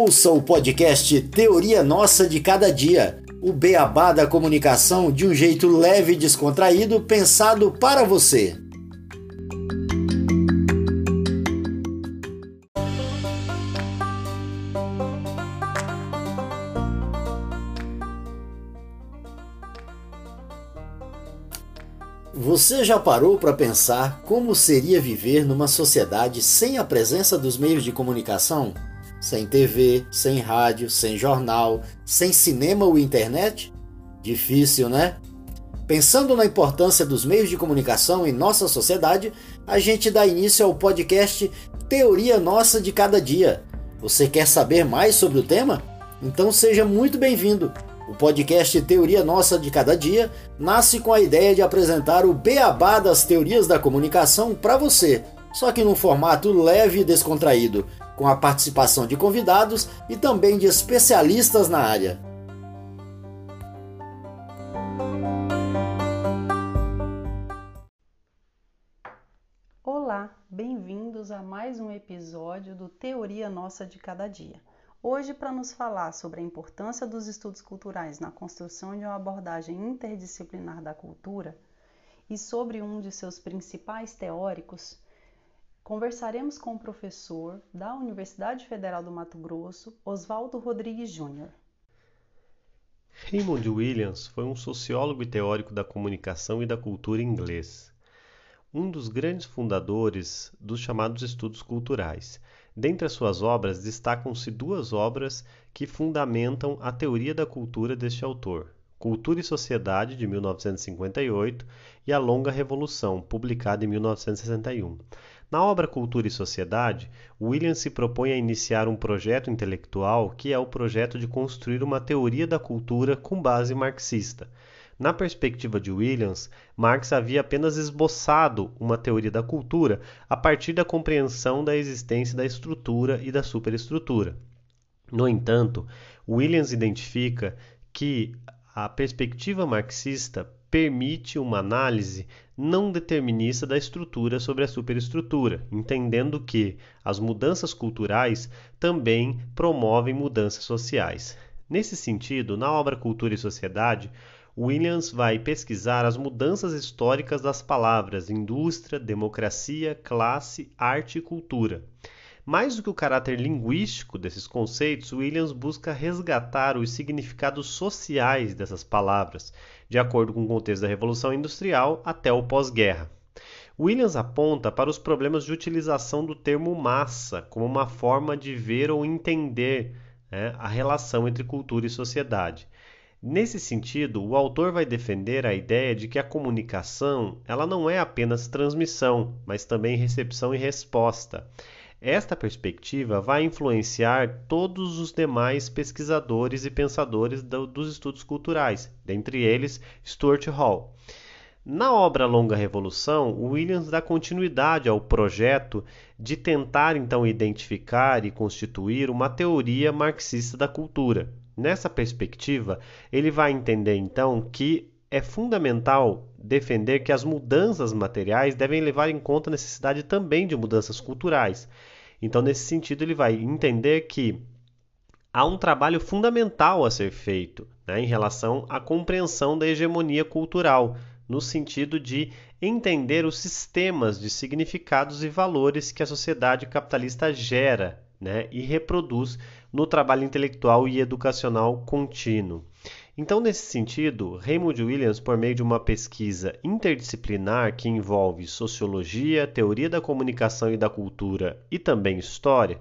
Ouça o podcast Teoria Nossa de Cada Dia, o beabá da comunicação de um jeito leve e descontraído, pensado para você. Você já parou para pensar como seria viver numa sociedade sem a presença dos meios de comunicação? Sem TV, sem rádio, sem jornal, sem cinema ou internet? Difícil, né? Pensando na importância dos meios de comunicação em nossa sociedade, a gente dá início ao podcast Teoria Nossa de Cada Dia. Você quer saber mais sobre o tema? Então seja muito bem-vindo. O podcast Teoria Nossa de Cada Dia nasce com a ideia de apresentar o beabá das teorias da comunicação para você, só que num formato leve e descontraído, com a participação de convidados e também de especialistas na área. Olá, bem-vindos a mais um episódio do Teoria Nossa de Cada Dia. Hoje, para nos falar sobre a importância dos estudos culturais na construção de uma abordagem interdisciplinar da cultura e sobre um de seus principais teóricos, conversaremos com o professor da Universidade Federal do Mato Grosso, Oswaldo Rodrigues Júnior. Raymond Williams foi um sociólogo e teórico da comunicação e da cultura inglês, um dos grandes fundadores dos chamados estudos culturais. Dentre as suas obras, destacam-se duas obras que fundamentam a teoria da cultura deste autor: Cultura e Sociedade, de 1958, e A Longa Revolução, publicada em 1961. Na obra Cultura e Sociedade, Williams se propõe a iniciar um projeto intelectual que é o projeto de construir uma teoria da cultura com base marxista. Na perspectiva de Williams, Marx havia apenas esboçado uma teoria da cultura a partir da compreensão da existência da estrutura e da superestrutura. No entanto, Williams identifica que a perspectiva marxista permite uma análise não determinista da estrutura sobre a superestrutura, entendendo que as mudanças culturais também promovem mudanças sociais. Nesse sentido, na obra Cultura e Sociedade, Williams vai pesquisar as mudanças históricas das palavras indústria, democracia, classe, arte e cultura. Mais do que o caráter linguístico desses conceitos, Williams busca resgatar os significados sociais dessas palavras, de acordo com o contexto da Revolução Industrial até o pós-guerra. Williams aponta para os problemas de utilização do termo massa como uma forma de ver ou entender né, a relação entre cultura e sociedade. Nesse sentido, o autor vai defender a ideia de que a comunicação ela não é apenas transmissão, mas também recepção e resposta. Esta perspectiva vai influenciar todos os demais pesquisadores e pensadores do, dos estudos culturais, dentre eles Stuart Hall. Na obra Longa Revolução, Williams dá continuidade ao projeto de tentar então identificar e constituir uma teoria marxista da cultura. Nessa perspectiva, ele vai entender então que é fundamental defender que as mudanças materiais devem levar em conta a necessidade também de mudanças culturais. Então, nesse sentido, ele vai entender que há um trabalho fundamental a ser feito né, em relação à compreensão da hegemonia cultural, no sentido de entender os sistemas de significados e valores que a sociedade capitalista gera né, e reproduz no trabalho intelectual e educacional contínuo. Então, nesse sentido, Raymond Williams, por meio de uma pesquisa interdisciplinar que envolve sociologia, teoria da comunicação e da cultura e também história,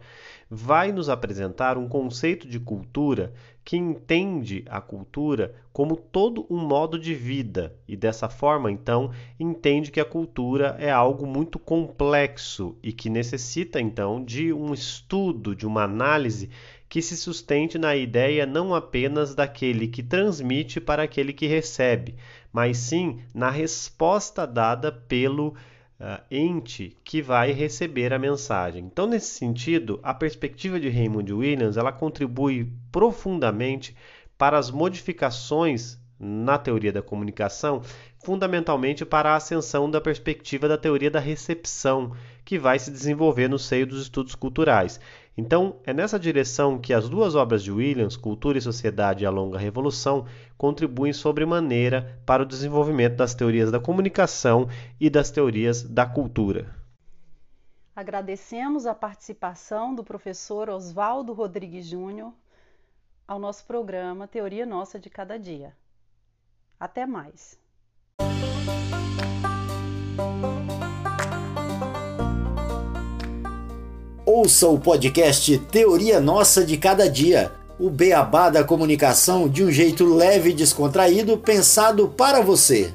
vai nos apresentar um conceito de cultura que entende a cultura como todo um modo de vida. E dessa forma, então, entende que a cultura é algo muito complexo e que necessita então de um estudo, de uma análise que se sustente na ideia não apenas daquele que transmite para aquele que recebe, mas sim na resposta dada pelo uh, ente que vai receber a mensagem. Então, nesse sentido, a perspectiva de Raymond Williams ela contribui profundamente para as modificações na teoria da comunicação, fundamentalmente para a ascensão da perspectiva da teoria da recepção, que vai se desenvolver no seio dos estudos culturais. Então, é nessa direção que as duas obras de Williams, Cultura e Sociedade e a Longa Revolução, contribuem sobremaneira para o desenvolvimento das teorias da comunicação e das teorias da cultura. Agradecemos a participação do professor Oswaldo Rodrigues Júnior ao nosso programa Teoria Nossa de Cada Dia. Até mais! Ouça o podcast Teoria Nossa de Cada Dia, o beabá da comunicação de um jeito leve e descontraído, pensado para você.